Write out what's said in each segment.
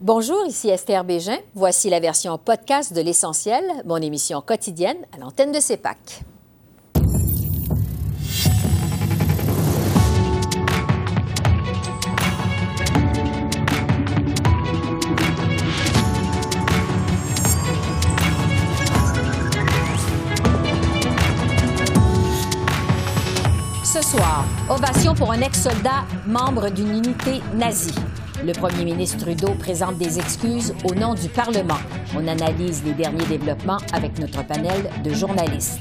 Bonjour, ici Esther Bégin. Voici la version podcast de L'Essentiel, mon émission quotidienne à l'antenne de CEPAC. Ce soir, ovation pour un ex-soldat membre d'une unité nazie. Le premier ministre Trudeau présente des excuses au nom du Parlement. On analyse les derniers développements avec notre panel de journalistes.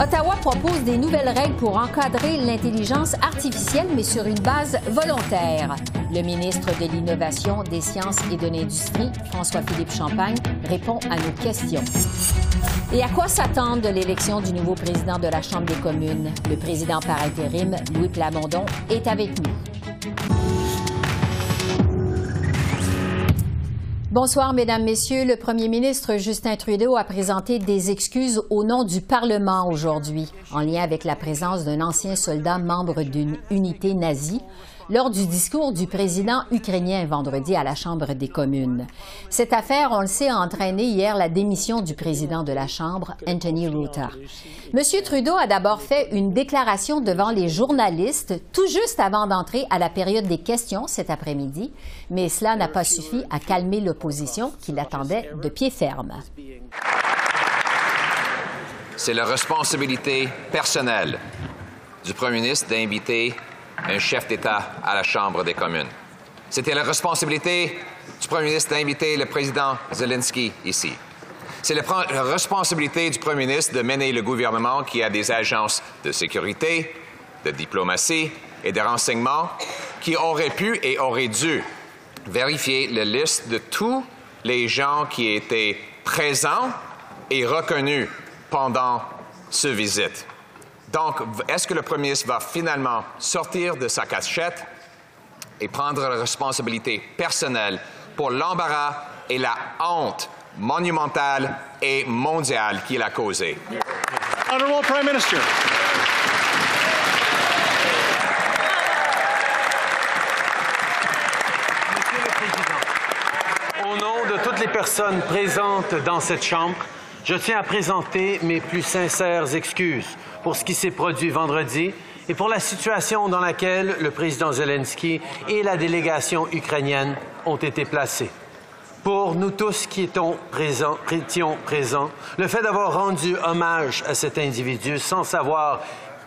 Ottawa propose des nouvelles règles pour encadrer l'intelligence artificielle, mais sur une base volontaire. Le ministre de l'Innovation, des Sciences et de l'Industrie, François-Philippe Champagne, répond à nos questions. Et à quoi s'attendre de l'élection du nouveau président de la Chambre des communes? Le président par intérim, Louis Plamondon, est avec nous. Bonsoir, Mesdames, Messieurs. Le premier ministre Justin Trudeau a présenté des excuses au nom du Parlement aujourd'hui, en lien avec la présence d'un ancien soldat membre d'une unité nazie lors du discours du président ukrainien vendredi à la Chambre des communes. Cette affaire, on le sait, a entraîné hier la démission du président de la Chambre, Anthony Ruta. M. Trudeau a d'abord fait une déclaration devant les journalistes tout juste avant d'entrer à la période des questions cet après-midi, mais cela n'a pas suffi à calmer l'opposition qui l'attendait de pied ferme. C'est la responsabilité personnelle du premier ministre d'inviter un chef d'État à la Chambre des communes. C'était la responsabilité du premier ministre d'inviter le président Zelensky ici. C'est la, responsabilité du premier ministre de mener le gouvernement qui a des agences de sécurité, de diplomatie et de renseignement qui auraient pu et auraient dû vérifier la liste de tous les gens qui étaient présents et reconnus pendant ce visite. Donc, est-ce que le Premier ministre va finalement sortir de sa cachette et prendre la responsabilité personnelle pour l'embarras et la honte monumentale et mondiale qu'il a causée? Honorable Prime Minister. Monsieur le Président, au nom de toutes les personnes présentes dans cette Chambre, je tiens à présenter mes plus sincères excuses pour ce qui s'est produit vendredi et pour la situation dans laquelle le président Zelensky et la délégation ukrainienne ont été placés. Pour nous tous qui étions présents, le fait d'avoir rendu hommage à cet individu sans savoir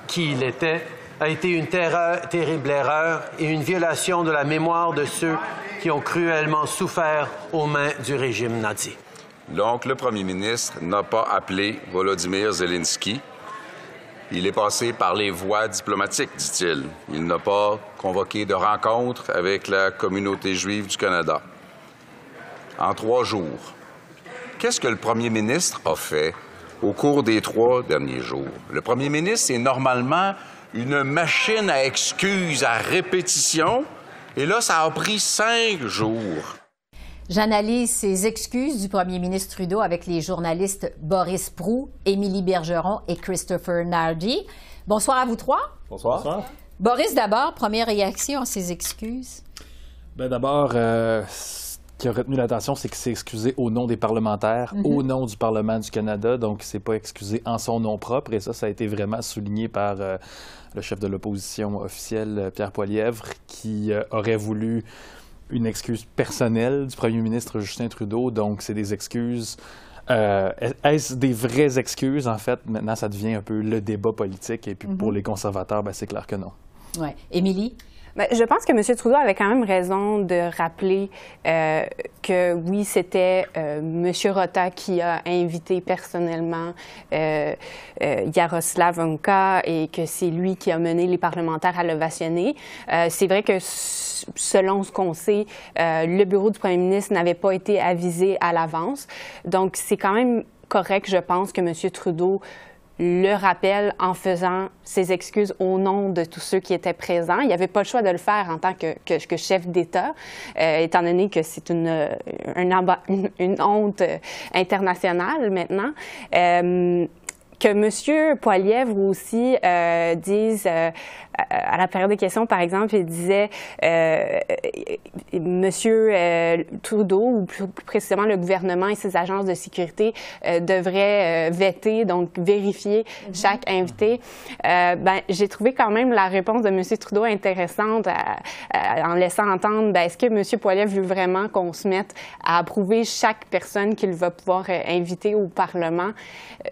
qui il était a été une terrible erreur et une violation de la mémoire de ceux qui ont cruellement souffert aux mains du régime nazi. Donc, le premier ministre n'a pas appelé Volodymyr Zelensky. Il est passé par les voies diplomatiques, dit-il. Il, n'a pas convoqué de rencontre avec la communauté juive du Canada. En trois jours, qu'est-ce que le premier ministre a fait au cours des trois derniers jours? Le premier ministre est normalement une machine à excuses, à répétition, et là, ça a pris cinq jours. J'analyse ces excuses du premier ministre Trudeau avec les journalistes Boris Prou, Émilie Bergeron et Christopher Nardi. Bonsoir à vous trois. Bonsoir. Boris, d'abord, première réaction à ces excuses? Ben d'abord, euh, ce qui a retenu l'attention, c'est qu'il s'est excusé au nom des parlementaires, Mhm. au nom du Parlement du Canada, donc il s'est pas excusé en son nom propre, et ça, ça a été vraiment souligné par euh, le chef de l'opposition officielle, euh, Pierre Poilièvre, qui euh, aurait voulu une excuse personnelle du premier ministre Justin Trudeau. Donc, c'est des excuses. Euh, Est-ce des vraies excuses? En fait, maintenant, ça devient un peu le débat politique. Et puis, pour les conservateurs, ben, c'est clair que non. Oui. Émilie? Ben, je pense que M. Trudeau avait quand même raison de rappeler euh, que oui, c'était euh, M. Rota qui a invité personnellement euh, euh, Yaroslav et que c'est lui qui a mené les parlementaires à l'ovationner. C'est vrai que selon ce qu'on sait, le bureau du premier ministre n'avait pas été avisé à l'avance. Donc, c'est quand même correct, je pense, que M. Trudeau le rappelle en faisant ses excuses au nom de tous ceux qui étaient présents. Il n'y avait pas le choix de le faire en tant que, chef d'État, euh, étant donné que c'est une, une, honte internationale maintenant. Euh, que M. Poilievre aussi euh, dise euh, à la période des questions, par exemple, il disait euh, Monsieur euh, Trudeau, ou plus précisément le gouvernement et ses agences de sécurité, euh, devraient euh, vetter, donc vérifier Mhm. chaque invité. Euh, ben, j'ai trouvé quand même la réponse de Monsieur Trudeau intéressante à- à- en laissant entendre ben, est-ce que Monsieur Poilievre veut vraiment qu'on se mette à approuver chaque personne qu'il va pouvoir inviter au Parlement?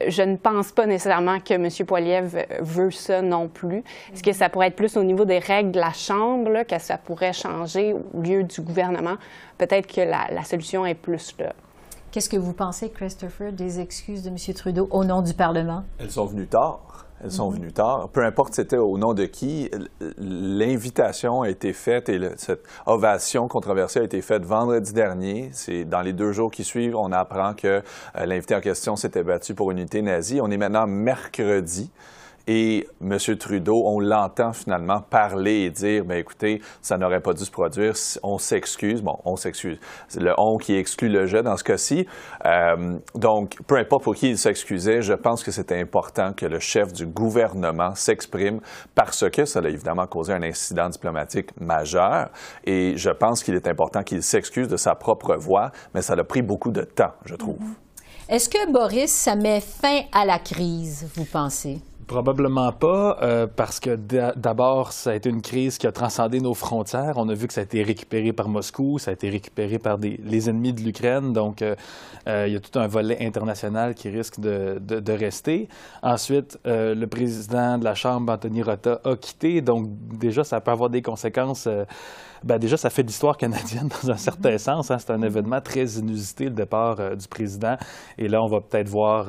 Je ne pense pas nécessairement que M. Poilievre veut ça non plus. Est-ce que ça pourrait être plus au niveau des règles de la Chambre que ça pourrait changer au lieu du gouvernement? Peut-être que la, la solution est plus là. Qu'est-ce que vous pensez, Christopher, des excuses de M. Trudeau au nom du Parlement? Elles sont venues tard. Elles sont venues tard. Peu importe c'était au nom de qui, l'invitation a été faite et le- cette ovation controversée a été faite vendredi dernier. C'est dans les deux jours qui suivent, on apprend que euh, l'invité en question s'était battu pour une unité nazie. On est maintenant mercredi. Et M. Trudeau, on l'entend finalement parler et dire, ben écoutez, ça n'aurait pas dû se produire, on s'excuse. Bon, on s'excuse. C'est le on qui exclut le je dans ce cas-ci. Euh, donc, peu importe pour qui il s'excusait, je pense que c'était important que le chef du gouvernement s'exprime parce que ça a évidemment causé un incident diplomatique majeur. Et je pense qu'il est important qu'il s'excuse de sa propre voix, mais ça a pris beaucoup de temps, je trouve. Est-ce que Boris, ça met fin à la crise, vous pensez? Probablement pas, euh, parce que d'a- d'abord, ça a été une crise qui a transcendé nos frontières. On a vu que ça a été récupéré par Moscou, ça a été récupéré par des, les ennemis de l'Ukraine. Donc, euh, euh, il y a tout un volet international qui risque de, de- de rester. Ensuite, euh, le président de la Chambre, Anthony Rota, a quitté. Donc, déjà, ça peut avoir des conséquences. euh, ben, déjà, ça fait l'histoire canadienne dans un certain sens. hein. C'est un événement très inusité, le départ du président. Et là, on va peut-être voir.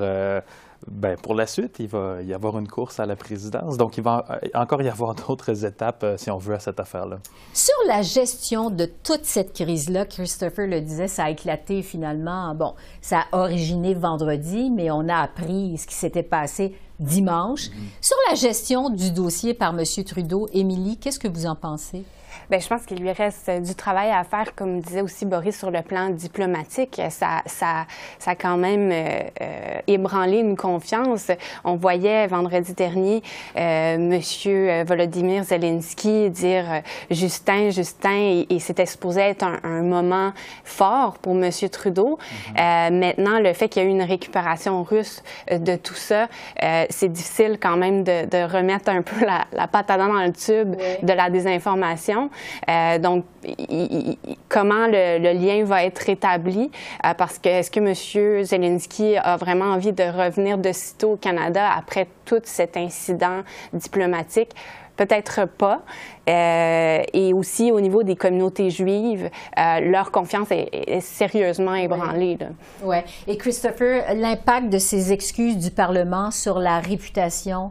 Ben, pour la suite, il va y avoir une course à la présidence. Donc, il va euh, encore y avoir d'autres étapes, euh, si on veut, à cette affaire-là. Sur la gestion de toute cette crise-là, Christopher le disait, ça a éclaté finalement. Bon, ça a originé vendredi, mais on a appris ce qui s'était passé dimanche. Sur la gestion du dossier par M. Trudeau, Émilie, qu'est-ce que vous en pensez? Bien, je pense qu'il lui reste du travail à faire, comme disait aussi Boris, sur le plan diplomatique. Ça, ça, ça a quand même euh, euh, ébranlé une confiance. On voyait vendredi dernier euh, Monsieur Volodymyr Zelensky dire euh, Justin, Justin, et, et c'était supposé être un, un moment fort pour Monsieur Trudeau. Euh, maintenant, le fait qu'il y a eu une récupération russe euh, de tout ça, euh, c'est difficile quand même de, de remettre un peu la, la dents dans le tube de la désinformation. Euh, donc, il- il- comment le, le lien va être rétabli? Euh, parce que est-ce que M. Zelensky a vraiment envie de revenir de sitôt au Canada après tout cet incident diplomatique? Peut-être pas. Euh, et aussi au niveau des communautés juives, euh, leur confiance est, est sérieusement ébranlée. là. Ouais. Et Christopher, l'impact de ces excuses du Parlement sur la réputation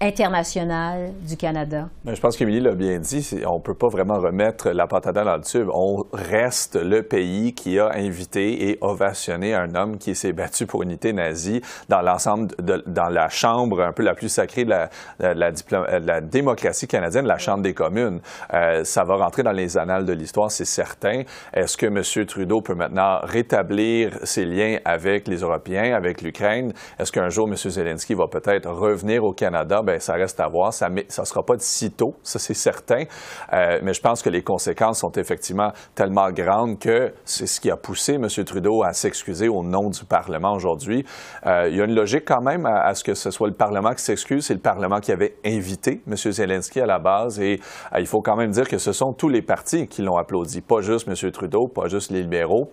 internationale du Canada? Je pense qu'Émilie l'a bien dit, on ne peut pas vraiment remettre la patate dans le tube. On reste le pays qui a invité et ovationné un homme qui s'est battu pour unité nazie dans l'ensemble, dans la chambre un peu la plus sacrée de la, la, diplom- de la démocratie canadienne, la Chambre des communes. Euh, ça va rentrer dans les annales de l'histoire, c'est certain. Est-ce que M. Trudeau peut maintenant rétablir ses liens avec les Européens, avec l'Ukraine? Est-ce qu'un jour, M. Zelensky va peut-être revenir au Canada? Ben, ça reste à voir. Ça ne sera pas de sitôt, ça c'est certain. Euh, mais je pense que les conséquences sont effectivement tellement grandes que c'est ce qui a poussé M. Trudeau à s'excuser au nom du Parlement aujourd'hui. Euh, il y a une logique quand même à, à ce que ce soit le Parlement qui s'excuse. C'est le Parlement qui avait invité M. Zelensky à la base. Et euh, il faut quand même dire que ce sont tous les partis qui l'ont applaudi, pas juste M. Trudeau, pas juste les libéraux.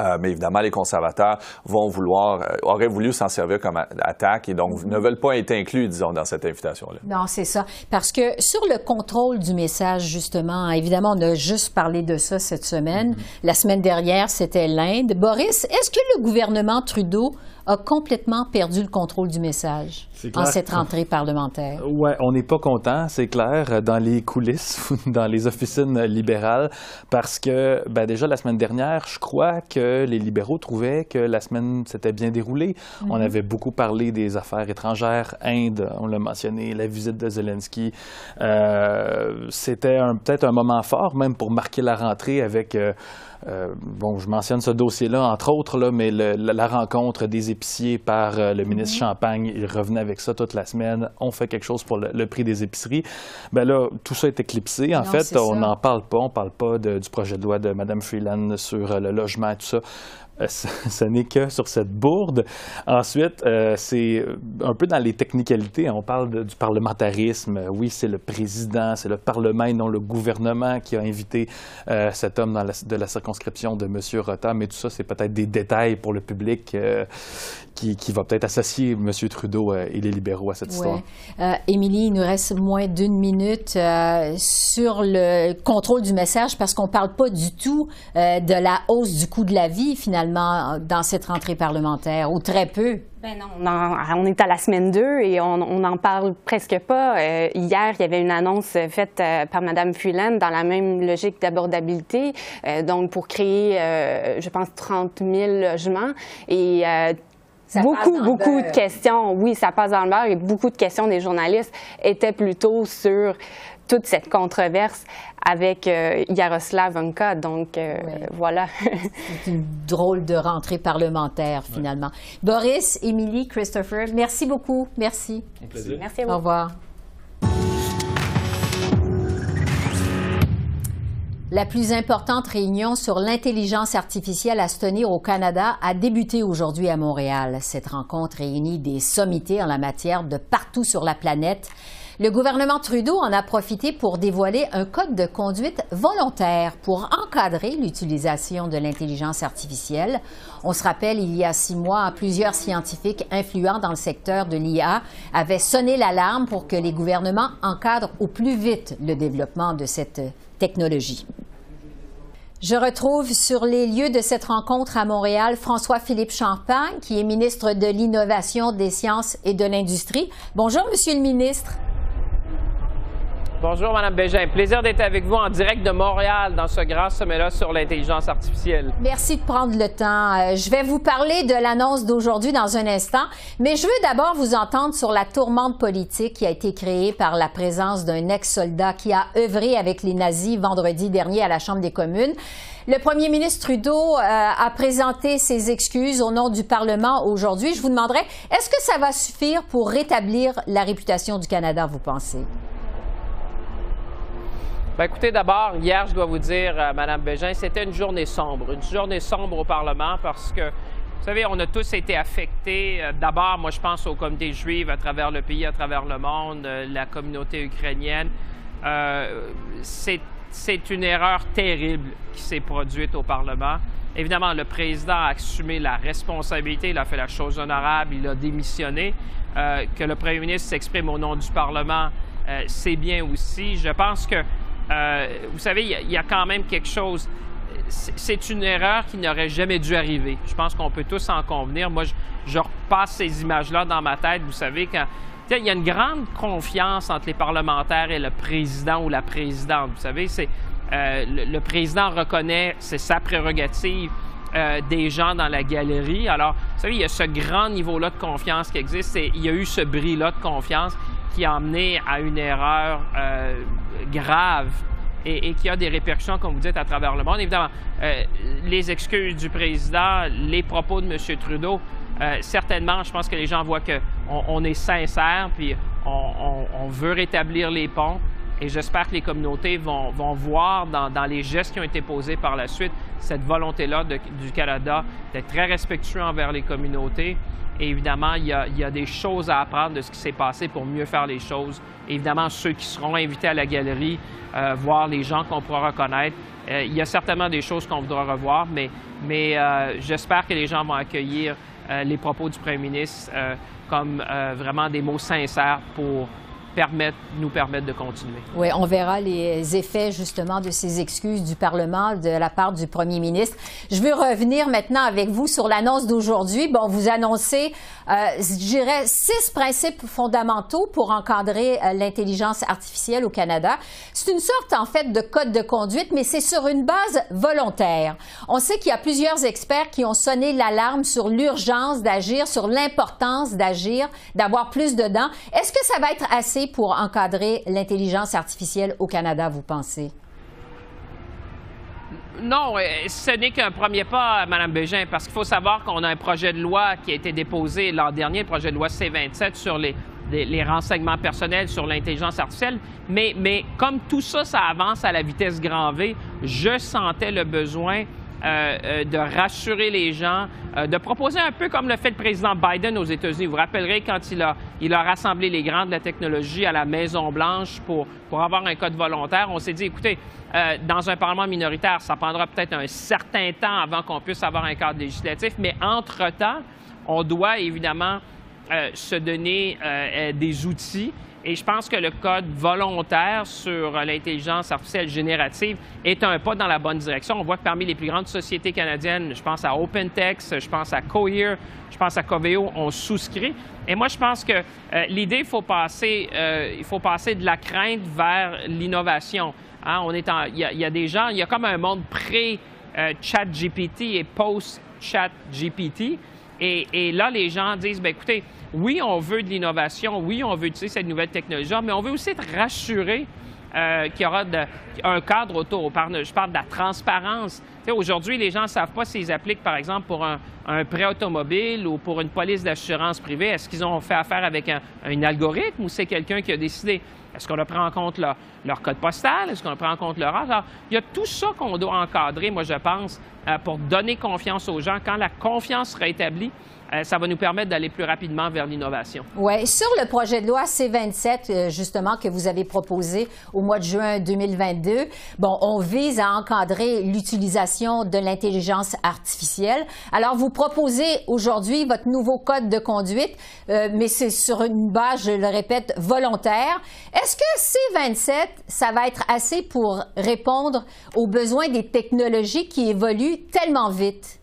Euh, mais évidemment, les conservateurs vont vouloir, euh, auraient voulu s'en servir comme attaque et donc ne veulent pas être inclus, disons, dans cette invitation-là. Non, c'est ça. Parce que sur le contrôle du message, justement, évidemment, on a juste parlé de ça cette semaine. La semaine dernière, c'était l'Inde. Boris, est-ce que le gouvernement Trudeau a complètement perdu le contrôle du message en cette rentrée parlementaire? Ouais, on n'est pas content, c'est clair, dans les coulisses, dans les officines libérales, parce que, ben déjà la semaine dernière, je crois que les libéraux trouvaient que la semaine s'était bien déroulée. On avait beaucoup parlé des affaires étrangères, Inde, on l'a mentionné, la visite de Zelensky. Euh, C'était peut-être un moment fort, même pour marquer la rentrée avec. euh, euh, bon, je mentionne ce dossier-là, entre autres, là, mais la, rencontre des épiciers par euh, le ministre mhm. Champagne, il revenait avec ça toute la semaine. On fait quelque chose pour le, prix des épiceries. Ben là, tout ça est éclipsé. En fait, on n'en parle pas. On ne parle pas du projet de loi de Mme Freeland sur euh, le logement et tout ça. Ce n'est que sur cette bourde. Ensuite, euh, c'est un peu dans les technicalités. On parle du parlementarisme. Oui, c'est le président, c'est le Parlement et non le gouvernement qui a invité euh, cet homme dans de la circonscription de M. Rota. Mais tout ça, c'est peut-être des détails pour le public qui, va peut-être associer M. Trudeau et les libéraux à cette histoire. Émilie, il nous reste moins d'une minute sur le contrôle du message parce qu'on ne parle pas du tout de la hausse du coût de la vie, finalement dans cette rentrée parlementaire, ou très peu? Ben non, on, est à la semaine 2 et on n'en parle presque pas. Euh, hier, il y avait une annonce faite euh, par Mme Fulen dans la même logique d'abordabilité, euh, donc pour créer, je pense, 30 000 logements. Et beaucoup, beaucoup de questions, oui, ça passe dans le beurre, et beaucoup de questions des journalistes étaient plutôt sur toute cette controverse avec euh, Yaroslav Anka. Donc, euh, voilà. C'est une drôle de rentrée parlementaire, finalement. Boris, Émilie, Christopher, merci beaucoup. Merci. Merci à vous. Au revoir. La plus importante réunion sur l'intelligence artificielle à se tenir au Canada a débuté aujourd'hui à Montréal. Cette rencontre réunit des sommités en la matière de partout sur la planète. Le gouvernement Trudeau en a profité pour dévoiler un code de conduite volontaire pour encadrer l'utilisation de l'intelligence artificielle. On se rappelle, il y a six mois, plusieurs scientifiques influents dans le secteur de l'IA avaient sonné l'alarme pour que les gouvernements encadrent au plus vite le développement de cette technologie. Je retrouve sur les lieux de cette rencontre à Montréal François-Philippe Champagne, qui est ministre de l'Innovation, des Sciences et de l'Industrie. Bonjour, Monsieur le ministre. Bonjour, Madame Bégin. Plaisir d'être avec vous en direct de Montréal dans ce grand sommet-là sur l'intelligence artificielle. Merci de prendre le temps. Euh, je vais vous parler de l'annonce d'aujourd'hui dans un instant, mais je veux d'abord vous entendre sur la tourmente politique qui a été créée par la présence d'un ex-soldat qui a œuvré avec les nazis vendredi dernier à la Chambre des communes. Le premier ministre Trudeau euh, a présenté ses excuses au nom du Parlement aujourd'hui. Je vous demanderai, est-ce que ça va suffire pour rétablir la réputation du Canada, vous pensez? Bien, écoutez, d'abord, hier, je dois vous dire, euh, Madame Bégin, c'était une journée sombre. Une journée sombre au Parlement parce que, vous savez, on a tous été affectés. Euh, d'abord, moi, je pense aux communautés juives à travers le pays, à travers le monde, euh, la communauté ukrainienne. c'est une erreur terrible qui s'est produite au Parlement. Évidemment, le président a assumé la responsabilité, il a fait la chose honorable, il a démissionné. que le premier ministre s'exprime au nom du Parlement, c'est bien aussi. Je pense que euh, vous savez, il y, a quand même quelque chose. C'est une erreur qui n'aurait jamais dû arriver. Je pense qu'on peut tous en convenir. Moi, je, repasse ces images-là dans ma tête. Vous savez, quand il y a une grande confiance entre les parlementaires et le président ou la présidente. Vous savez, c'est euh, le, président reconnaît, c'est sa prérogative. Euh, des gens dans la galerie. Alors, vous savez, il y a ce grand niveau-là de confiance qui existe il y a eu ce bris-là de confiance qui a amené à une erreur euh, grave et, qui a des répercussions, comme vous dites, à travers le monde. Évidemment, euh, les excuses du président, les propos de M. Trudeau, euh, certainement, je pense que les gens voient qu'on on est sincère, puis on, veut rétablir les ponts. Et j'espère que les communautés vont, voir dans, dans, les gestes qui ont été posés par la suite cette volonté-là du Canada d'être très respectueux envers les communautés évidemment, il y, a, des choses à apprendre de ce qui s'est passé pour mieux faire les choses. évidemment, ceux qui seront invités à la galerie, euh, voir les gens qu'on pourra reconnaître, euh, il y a certainement des choses qu'on voudra revoir, mais, mais euh, j'espère que les gens vont accueillir les propos du premier ministre comme vraiment des mots sincères pour nous permettre de continuer. Oui, on verra les effets justement de ces excuses du Parlement de la part du premier ministre. Je veux revenir maintenant avec vous sur l'annonce d'aujourd'hui. Bon, vous annoncez, euh, je dirais, six principes fondamentaux pour encadrer euh, l'intelligence artificielle au Canada. C'est une sorte, en fait, de code de conduite, mais c'est sur une base volontaire. On sait qu'il y a plusieurs experts qui ont sonné l'alarme sur l'urgence d'agir, sur l'importance d'agir, d'avoir plus de dents. Est-ce que ça va être assez pour encadrer l'intelligence artificielle au Canada, vous pensez? non, euh, ce n'est qu'un premier pas, Mme Bégin, parce qu'il faut savoir qu'on a un projet de loi qui a été déposé l'an dernier, le projet de loi C-27 sur les, les renseignements personnels, sur l'intelligence artificielle. Mais, mais comme tout ça, ça avance à la vitesse grand V, je sentais le besoin euh, de rassurer les gens, euh, de proposer un peu comme le fait le président Biden aux États-Unis. Vous vous rappellerez quand il a, il a rassemblé les grands de la technologie à la Maison-Blanche pour, pour avoir un code volontaire, on s'est dit, écoutez, dans un Parlement minoritaire, ça prendra peut-être un certain temps avant qu'on puisse avoir un cadre législatif, mais entre-temps, on doit évidemment se donner des outils et je pense que le code volontaire sur l'intelligence artificielle générative est un pas dans la bonne direction. On voit que parmi les plus grandes sociétés canadiennes, je pense à OpenText, je pense à Cohere, je pense à Coveo, on souscrit. Et moi, je pense que euh, l'idée, il faut passer, euh, il faut passer de la crainte vers l'innovation. Hein, il, y a, des gens, il y a comme un monde pré-chat-GPT euh, et post-chat-GPT. Et, là, les gens disent, bien, écoutez, oui, on veut de l'innovation, oui, on veut utiliser cette nouvelle technologie, mais on veut aussi être rassuré euh, qu'il y aura un cadre autour. Je parle de la transparence. Aujourd'hui, les gens ne savent pas s'ils appliquent, par exemple, pour un, prêt automobile ou pour une police d'assurance privée. Est-ce qu'ils ont fait affaire avec un, algorithme ou c'est quelqu'un qui a décidé? Est-ce qu'on pris en compte leur, code postal? Est-ce qu'on pris en compte leur âge? Alors, il y a tout ça qu'on doit encadrer, moi, je pense, euh, pour donner confiance aux gens. Quand la confiance sera établie, ça va nous permettre d'aller plus rapidement vers l'innovation. Oui. Sur le projet de loi C-27, euh, justement, que vous avez proposé au mois de juin 2022, bon, on vise à encadrer l'utilisation de l'intelligence artificielle. Alors, vous proposez aujourd'hui votre nouveau code de conduite, euh, mais c'est sur une base, je le répète, volontaire. Est-ce que C-27, ça va être assez pour répondre aux besoins des technologies qui évoluent tellement vite?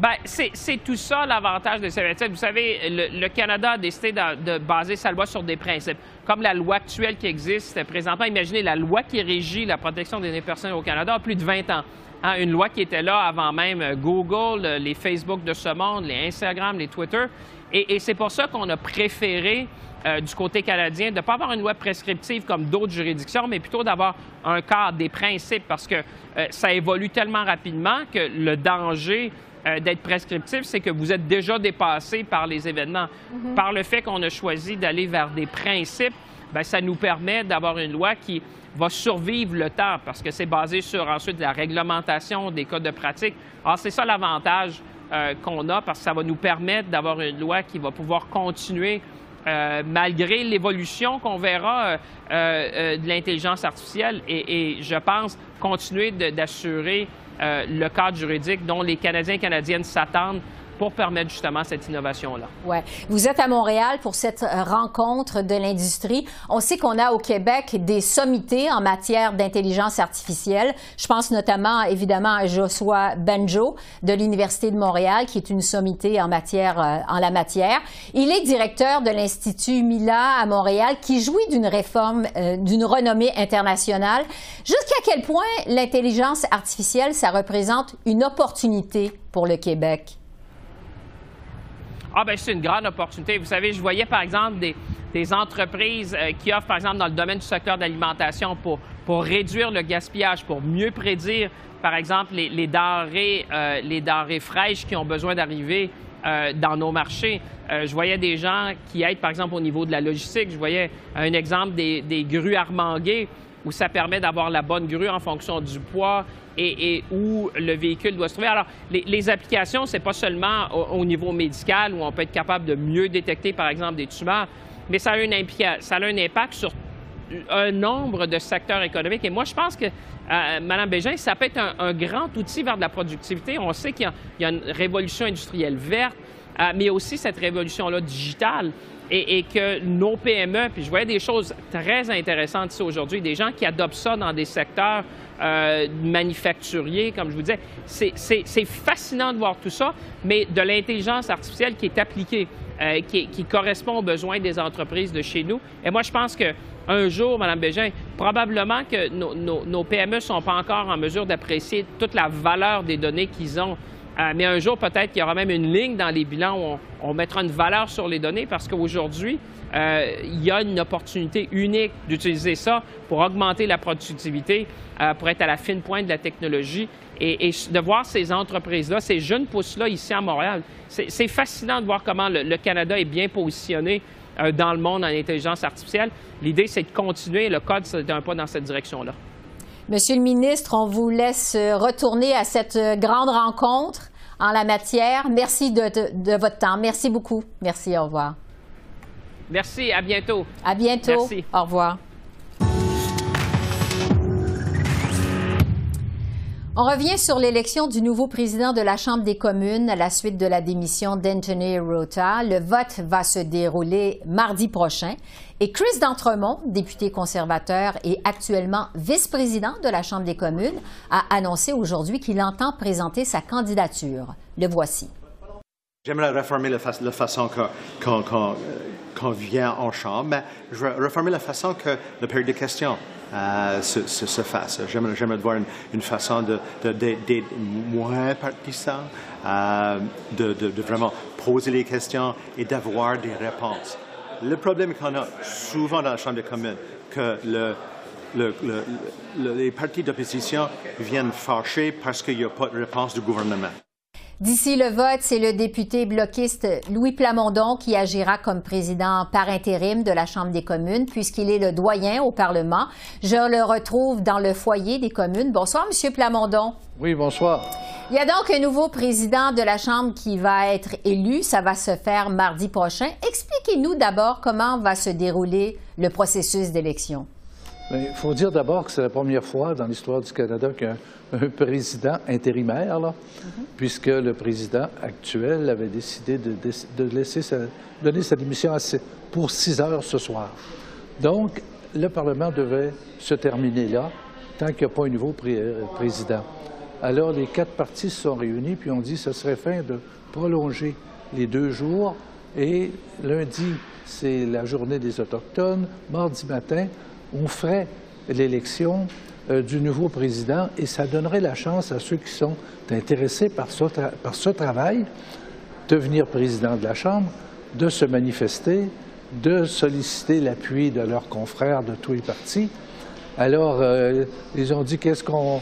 Bien, c'est tout ça l'avantage de C27. Vous savez, le, Canada a décidé de, baser sa loi sur des principes. Comme la loi actuelle qui existe présentement, imaginez la loi qui régit la protection des personnelles au Canada a plus de 20 ans. Hein, une loi qui était là avant même Google, les Facebook de ce monde, les Instagram, les Twitter. Et, c'est pour ça qu'on a préféré euh, du côté canadien, de ne pas avoir une loi prescriptive comme d'autres juridictions, mais plutôt d'avoir un cadre, des principes, parce que euh, ça évolue tellement rapidement que le danger euh, d'être prescriptif, c'est que vous êtes déjà dépassé par les événements. Mhm. Par le fait qu'on a choisi d'aller vers des principes, bien, ça nous permet d'avoir une loi qui va survivre le temps parce que c'est basé sur ensuite la réglementation des codes de pratique. Alors, c'est ça l'avantage euh, qu'on a parce que ça va nous permettre d'avoir une loi qui va pouvoir continuer euh, malgré l'évolution qu'on verra de l'intelligence artificielle et, et, je pense continuer d'assurer le cadre juridique dont les Canadiens et Canadiennes s'attendent pour permettre justement cette innovation-là. Oui. Vous êtes à Montréal pour cette euh, rencontre de l'industrie. On sait qu'on a au Québec des sommités en matière d'intelligence artificielle. Je pense notamment, évidemment, à Joshua Benjo de l'Université de Montréal, qui est une sommité en matière, euh, en la matière. Il est directeur de l'Institut Mila à Montréal, qui jouit d'une réforme, euh, d'une renommée internationale. Jusqu'à quel point l'intelligence artificielle, ça représente une opportunité pour le Québec? Ah, ben c'est une grande opportunité. Vous savez, je voyais par exemple des, entreprises euh, qui offrent, par exemple, dans le domaine du secteur d'alimentation pour, pour réduire le gaspillage, pour mieux prédire, par exemple, les, les denrées, euh, les fraîches qui ont besoin d'arriver euh, dans nos marchés. je voyais des gens qui aident, par exemple, au niveau de la logistique. Je voyais un exemple des, des grues armanguées où ça permet d'avoir la bonne grue en fonction du poids et, où le véhicule doit se trouver. Alors, les, applications, c'est pas seulement au, niveau médical où on peut être capable de mieux détecter, par exemple, des tumeurs, mais ça a, une ça a un impact sur un nombre de secteurs économiques. Et moi, je pense que, euh, Mme Bégin, ça peut être un, grand outil vers de la productivité. On sait qu'il y, a une révolution industrielle verte, euh, mais aussi cette révolution-là digitale et, que nos PME, puis je voyais des choses très intéressantes ici aujourd'hui, des gens qui adoptent ça dans des secteurs euh, manufacturiers, comme je vous disais. C'est fascinant de voir tout ça, mais de l'intelligence artificielle qui est appliquée, euh, qui, correspond aux besoins des entreprises de chez nous. Et moi, je pense que un jour, Mme Bégin, probablement que nos, PME ne sont pas encore en mesure d'apprécier toute la valeur des données qu'ils ont Euh, mais un jour, peut-être qu'il y aura même une ligne dans les bilans où on, mettra une valeur sur les données parce qu'aujourd'hui, euh, il y a une opportunité unique d'utiliser ça pour augmenter la productivité, euh, pour être à la fine pointe de la technologie et, de voir ces entreprises-là, ces jeunes pousses-là ici à Montréal. C'est fascinant de voir comment le, Canada est bien positionné dans le monde en intelligence artificielle. L'idée, c'est de continuer. Le code, c'est un pas dans cette direction-là. Monsieur le ministre, on vous laisse retourner à cette grande rencontre en la matière. Merci de, votre temps. Merci beaucoup. Merci. Au revoir. Merci. À bientôt. À bientôt. Merci. Au revoir. On revient sur l'élection du nouveau président de la Chambre des communes à la suite de la démission d'Anthony Rota. Le vote va se dérouler mardi prochain. Et Chris D'Entremont, député conservateur et actuellement vice-président de la Chambre des communes, a annoncé aujourd'hui qu'il entend présenter sa candidature. Le voici. J'aimerais réformer la, façon qu'on vient en Chambre, mais je veux réformer la façon que le période de questions euh, se, fasse. J'aimerais voir une, façon d'être de, moins partisan, euh, de, de, vraiment poser les questions et d'avoir des réponses. Le problème qu'on a souvent dans la Chambre des communes, que le, le, les partis d'opposition viennent fâcher parce qu'il n'y a pas de réponse du gouvernement. D'ici le vote, c'est le député bloquiste Louis Plamondon qui agira comme président par intérim de la Chambre des communes, puisqu'il est le doyen au Parlement. Je le retrouve dans le foyer des communes. Bonsoir, Monsieur Plamondon. Oui, bonsoir. Il y a donc un nouveau président de la Chambre qui va être élu. Ça va se faire mardi prochain. Expliquez-nous d'abord comment va se dérouler le processus d'élection. Il faut dire d'abord que c'est la première fois dans l'histoire du Canada qu'un un président intérimaire, là, puisque le président actuel avait décidé de, laisser donner sa démission pour six heures ce soir. Donc, le Parlement devait se terminer là, tant qu'il n'y a pas un nouveau euh, président. Alors, les quatre partis se sont réunis, puis ont dit que ce serait fin de prolonger les deux jours. Et lundi, c'est la journée des Autochtones. Mardi matin, on ferait l'élection euh, du nouveau président et ça donnerait la chance à ceux qui sont intéressés par ce, travail de devenir président de la Chambre, de se manifester, de solliciter l'appui de leurs confrères de tous les partis. Alors, euh, ils ont dit qu'est-ce qu'on.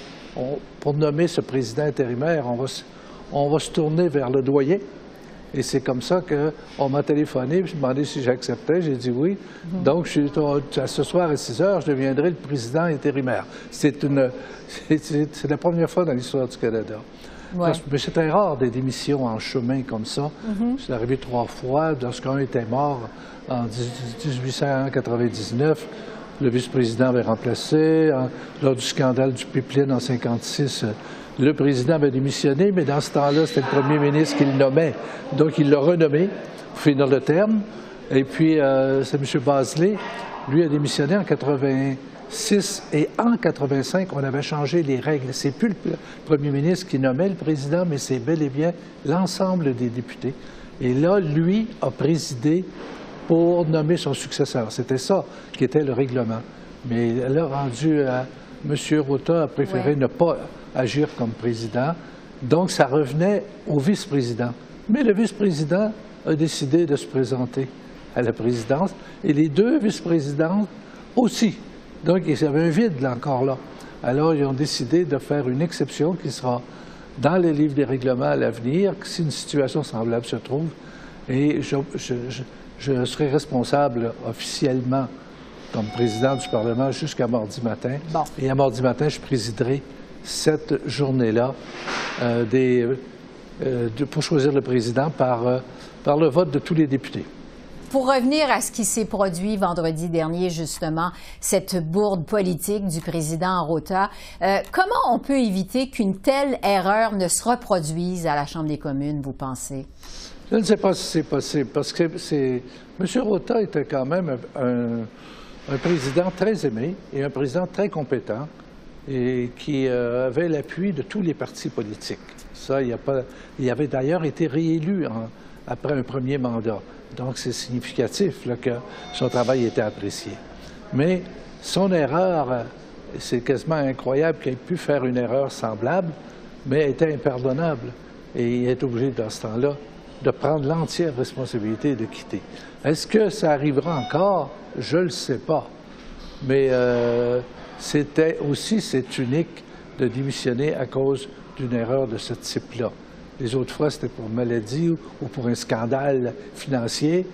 pour nommer ce président intérimaire, on va, on va se tourner vers le doyen, et c'est comme ça qu'on m'a téléphoné, je me demandé si j'acceptais. J'ai dit oui. Mhm. Donc, je suis, ce soir à 6 heures, je deviendrai le président intérimaire. C'est une, c'est la première fois dans l'histoire du Canada. Mais c'était rare des démissions en chemin comme ça. Mhm. C'est arrivé trois fois. Lorsqu'un était mort en 1899, le vice-président avait remplacé. lors du scandale du pipeline en 1956, le président avait démissionné, mais dans ce temps-là, c'était le premier ministre qui le nommait. Donc, il l'a renommé, pour finir le terme. Et puis, euh, c'est M. Basley. Lui a démissionné en 86 et en 85, on avait changé les règles. C'est plus le premier ministre qui nommait le président, mais c'est bel et bien l'ensemble des députés. Et là, lui a présidé pour nommer son successeur. C'était ça qui était le règlement. Mais là, rendu à M. Rota a préféré ne pas agir comme président. Donc, ça revenait au vice-président. Mais le vice-président a décidé de se présenter à la présidence et les deux vice-présidents aussi. Donc, il y avait un vide là, encore là. Alors, ils ont décidé de faire une exception qui sera dans les livres des règlements à l'avenir, si une situation semblable se trouve. Et je, je serai responsable officiellement comme président du Parlement jusqu'à mardi matin. Et à mardi matin, je présiderai cette journée-là euh, euh, pour choisir le président par, euh, par le vote de tous les députés. Pour revenir à ce qui s'est produit vendredi dernier, justement, cette bourde politique du président Rota, comment on peut éviter qu'une telle erreur ne se reproduise à la Chambre des communes, vous pensez? Je ne sais pas si c'est possible, parce que c'est... M. Rota était quand même un, un président très aimé et un président très compétent et qui euh, avait l'appui de tous les partis politiques. Ça, il, a avait d'ailleurs été réélu après un premier mandat. Donc, c'est significatif que son travail était apprécié. Mais son erreur, c'est quasiment incroyable qu'il ait pu faire une erreur semblable, mais était impardonnable. et il est obligé, dans ce temps-là, de prendre l'entière responsabilité de quitter. Est-ce que ça arrivera encore? Je ne le sais pas. Mais euh, c'était aussi, c'est unique de démissionner à cause d'une erreur de ce type-là. Les autres fois, c'était pour maladie ou pour un scandale financier,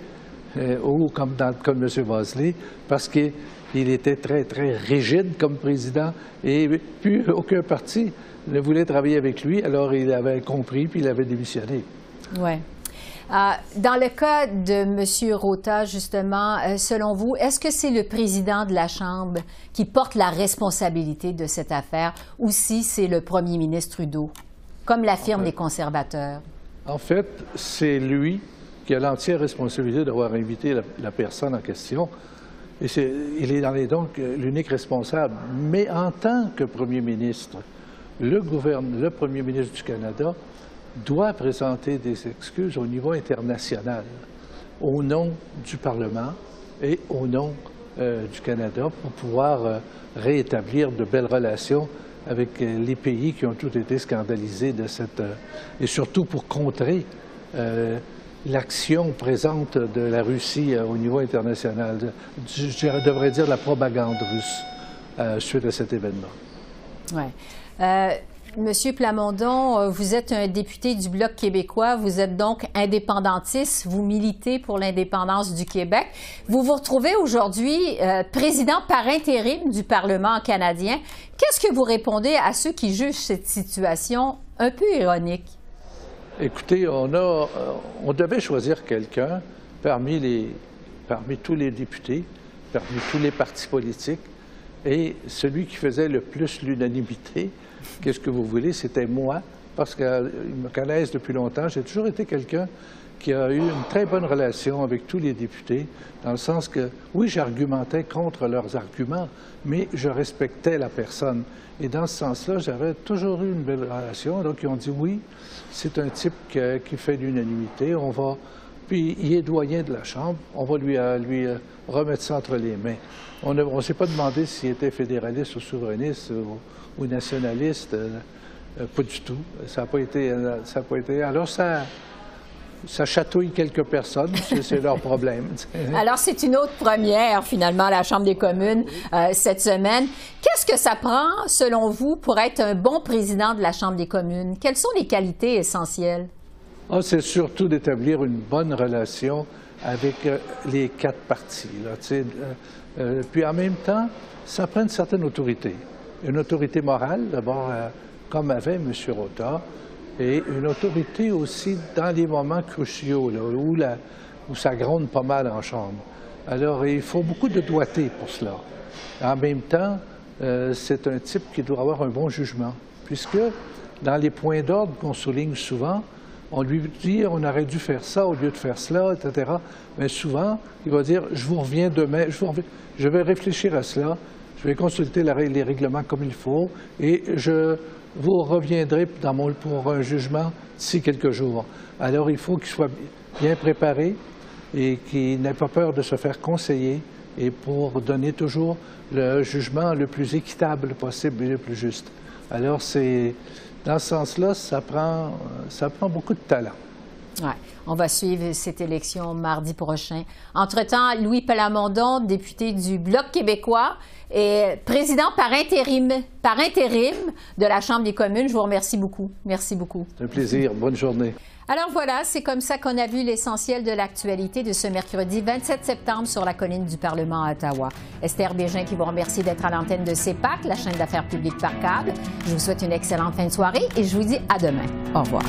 euh, ou comme dans le cas de M. Bosley, parce qu'il était très, très rigide comme président et plus aucun parti ne voulait travailler avec lui, alors il avait compris puis il avait démissionné. Oui. Euh, dans le cas de M. Rota, justement, euh, selon vous, est-ce que c'est le président de la Chambre qui porte la responsabilité de cette affaire ou si c'est le premier ministre Trudeau, comme l'affirment les conservateurs? En fait, c'est lui qui a l'entière responsabilité d'avoir invité la, personne en question. Et il est donc l'unique responsable. Mais en tant que premier ministre, le, le premier ministre du Canada doit présenter des excuses au niveau international, au nom du Parlement et au nom euh, du Canada, pour pouvoir euh, rétablir de belles relations avec euh, les pays qui ont tous été scandalisés de cette... et surtout pour contrer l'action présente de la Russie au niveau international, je, devrais dire la propagande russe suite à cet événement. Oui. Monsieur Plamondon, euh, vous êtes un député du Bloc québécois, vous êtes donc indépendantiste, vous militez pour l'indépendance du Québec. Vous vous retrouvez aujourd'hui euh, président par intérim du Parlement canadien. Qu'est-ce que vous répondez à ceux qui jugent cette situation un peu ironique? Écoutez, on, a, euh, on devait choisir quelqu'un parmi, tous les députés, parmi tous les partis politiques, et celui qui faisait le plus l'unanimité, Qu'est-ce que vous voulez? C'était moi, parce qu'ils me connaissent depuis longtemps. J'ai toujours été quelqu'un qui a eu une très bonne relation avec tous les députés, dans le sens que, oui, j'argumentais contre leurs arguments, mais je respectais la personne. Et dans ce sens-là, j'avais toujours eu une belle relation. Donc, ils ont dit, oui, c'est un type qui, fait l'unanimité, on va... Puis, il est doyen de la Chambre, on va lui, euh, euh, remettre ça entre les mains. On ne s'est pas demandé s'il était fédéraliste ou souverainiste ou nationalistes. Euh, pas du tout. Ça n'a pas été. Ça pas été. Alors, ça. Ça chatouille quelques personnes, c'est leur problème. Alors, c'est une autre première, finalement, à la Chambre des communes cette semaine. Qu'est-ce que ça prend, selon vous, pour être un bon président de la Chambre des communes? Quelles sont les qualités essentielles? Ah, c'est surtout d'établir une bonne relation avec les quatre partis. puis en même temps, ça prend une certaine autorité une autorité morale, d'abord, euh, comme avait M. Rota, et une autorité aussi dans les moments cruciaux, où, la, où ça gronde pas mal en chambre. Alors, il faut beaucoup de doigté pour cela. En même temps, euh, c'est un type qui doit avoir un bon jugement, puisque dans les points d'ordre qu'on souligne souvent, on lui dit on aurait dû faire ça au lieu de faire cela, etc. Mais souvent, il va dire je vous reviens demain, je, vais réfléchir à cela, je vais consulter les règlements comme il faut et je vous reviendrai dans mon, pour un jugement d'ici quelques jours. Alors, il faut qu'il soit bien préparé et qu'il n'ait pas peur de se faire conseiller et pour donner toujours le jugement le plus équitable possible et le plus juste. Alors, c'est dans ce sens-là, ça prend, ça prend beaucoup de talent. Ouais. On va suivre cette élection mardi prochain. Entre-temps, Louis Pelamondon, député du Bloc québécois et président par intérim, par intérim de la Chambre des communes. Je vous remercie beaucoup. Merci beaucoup. Un plaisir. Bonne journée. Alors voilà, c'est comme ça qu'on a vu l'essentiel de l'actualité de ce mercredi 27 septembre sur la colline du Parlement à Ottawa. Esther Bégin qui vous remercie d'être à l'antenne de CEPAC, la chaîne d'affaires publiques par câble. Je vous souhaite une excellente fin de soirée et je vous dis à demain. Au revoir.